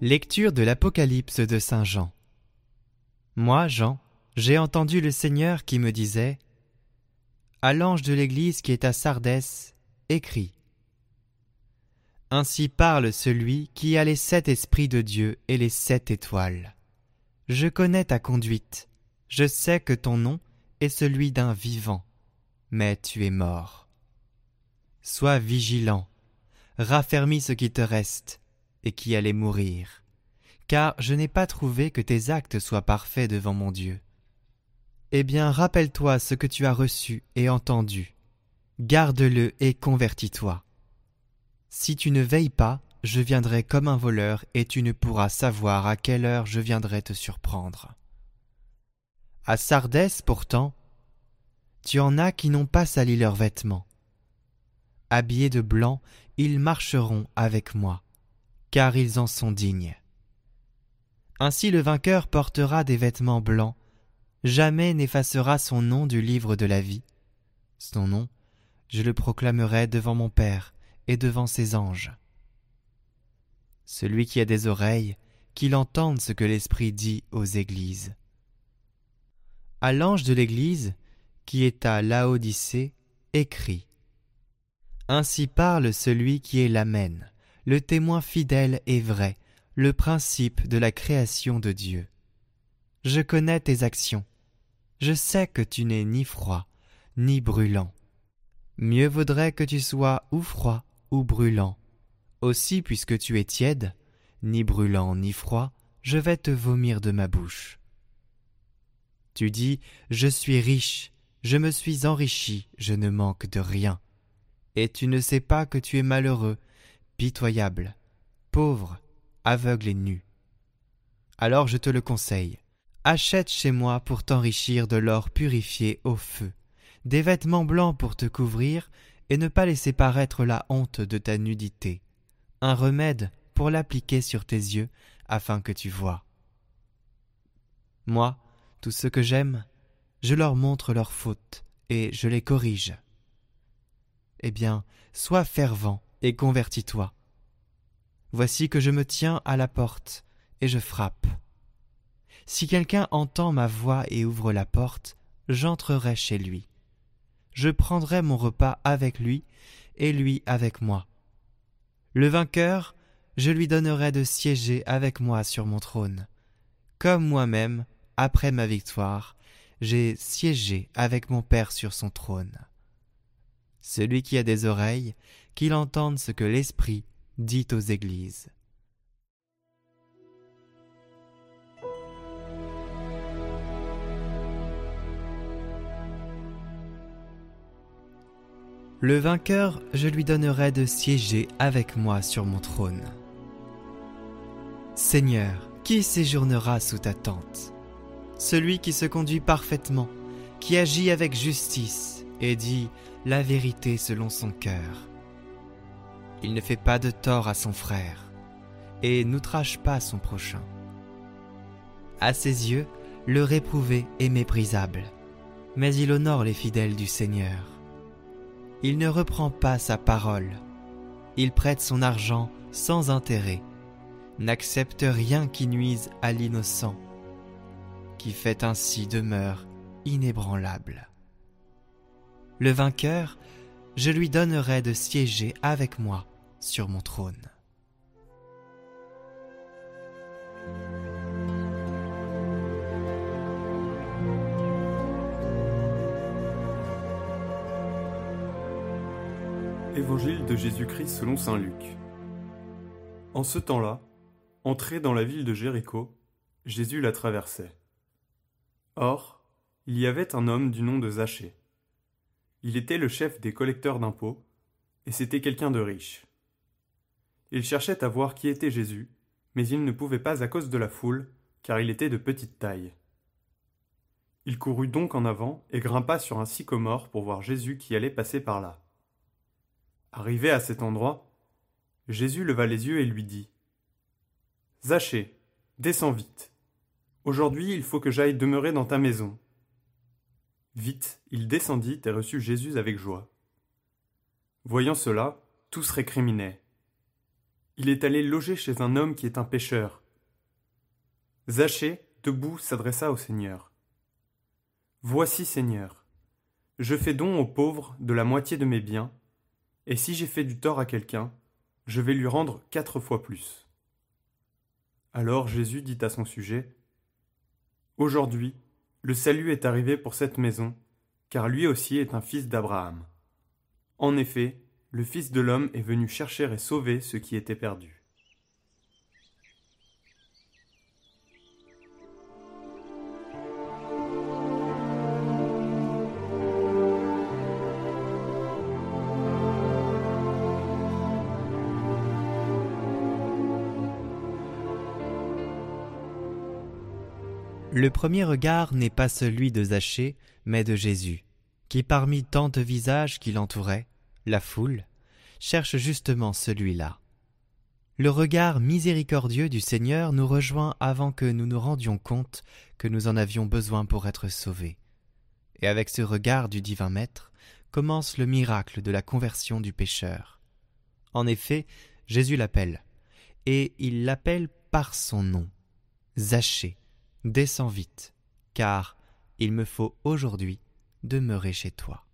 Lecture de l'Apocalypse de Saint Jean. Moi, Jean, j'ai entendu le Seigneur qui me disait À l'ange de l'Église qui est à Sardès, écris. Ainsi parle celui qui a les sept esprits de Dieu et les sept étoiles. Je connais ta conduite, je sais que ton nom est celui d'un vivant, mais tu es mort. Sois vigilant, raffermis ce qui te reste, et qui allait mourir, car je n'ai pas trouvé que tes actes soient parfaits devant mon Dieu. Eh bien, rappelle-toi ce que tu as reçu et entendu, garde-le et convertis-toi. Si tu ne veilles pas, je viendrai comme un voleur et tu ne pourras savoir à quelle heure je viendrai te surprendre. À Sardès, pourtant, tu en as qui n'ont pas sali leurs vêtements. Habillés de blanc, ils marcheront avec moi, car ils en sont dignes. Ainsi le vainqueur portera des vêtements blancs, jamais n'effacera son nom du livre de la vie. Son nom, je le proclamerai devant mon Père et devant ses anges. Celui qui a des oreilles, qu'il entende ce que l'Esprit dit aux églises. À l'ange de l'Église, qui est à Laodicée, écrit. Ainsi parle celui qui est l'Amen, le témoin fidèle et vrai, le principe de la création de Dieu. Je connais tes actions. Je sais que tu n'es ni froid, ni brûlant. Mieux vaudrait que tu sois ou froid ou brûlant. Aussi, puisque tu es tiède, ni brûlant ni froid, je vais te vomir de ma bouche. Tu dis, Je suis riche, je me suis enrichi, je ne manque de rien. Et tu ne sais pas que tu es malheureux, pitoyable, pauvre, aveugle et nu. Alors je te le conseille, achète chez moi pour t'enrichir de l'or purifié au feu, des vêtements blancs pour te couvrir, et ne pas laisser paraître la honte de ta nudité, un remède pour l'appliquer sur tes yeux afin que tu vois. Moi, tous ceux que j'aime, je leur montre leurs fautes et je les corrige. Eh bien, sois fervent et convertis-toi. Voici que je me tiens à la porte et je frappe. Si quelqu'un entend ma voix et ouvre la porte, j'entrerai chez lui. Je prendrai mon repas avec lui et lui avec moi. Le vainqueur, je lui donnerai de siéger avec moi sur mon trône, comme moi-même, après ma victoire, j'ai siégé avec mon Père sur son trône. Celui qui a des oreilles, qu'il entende ce que l'Esprit dit aux églises. Le vainqueur, je lui donnerai de siéger avec moi sur mon trône. Seigneur, qui séjournera sous ta tente? Celui qui se conduit parfaitement, qui agit avec justice et dit la vérité selon son cœur. Il ne fait pas de tort à son frère et n'outrage pas son prochain. À ses yeux, le réprouvé est méprisable, mais il honore les fidèles du Seigneur. Il ne reprend pas sa parole, il prête son argent sans intérêt n'accepte rien qui nuise à l'innocent, qui fait ainsi demeure inébranlable. Le vainqueur, je lui donnerai de siéger avec moi sur mon trône. Évangile de Jésus-Christ selon Saint Luc. En ce temps-là, Entré dans la ville de Jéricho, Jésus la traversait. Or, il y avait un homme du nom de Zachée. Il était le chef des collecteurs d'impôts, et c'était quelqu'un de riche. Il cherchait à voir qui était Jésus, mais il ne pouvait pas à cause de la foule, car il était de petite taille. Il courut donc en avant et grimpa sur un sycomore pour voir Jésus qui allait passer par là. Arrivé à cet endroit, Jésus leva les yeux et lui dit Zachée, descends vite. Aujourd'hui il faut que j'aille demeurer dans ta maison. Vite, il descendit et reçut Jésus avec joie. Voyant cela, tous récriminaient. il est allé loger chez un homme qui est un pêcheur. Zachée, debout, s'adressa au Seigneur. Voici, Seigneur, je fais don aux pauvres de la moitié de mes biens, et si j'ai fait du tort à quelqu'un, je vais lui rendre quatre fois plus. Alors Jésus dit à son sujet, Aujourd'hui, le salut est arrivé pour cette maison, car lui aussi est un fils d'Abraham. En effet, le Fils de l'homme est venu chercher et sauver ce qui était perdu. Le premier regard n'est pas celui de Zachée, mais de Jésus, qui parmi tant de visages qui l'entouraient, la foule, cherche justement celui-là. Le regard miséricordieux du Seigneur nous rejoint avant que nous nous rendions compte que nous en avions besoin pour être sauvés. Et avec ce regard du divin Maître commence le miracle de la conversion du pécheur. En effet, Jésus l'appelle, et il l'appelle par son nom. Zachée, descends vite, car il me faut aujourd'hui demeurer chez toi.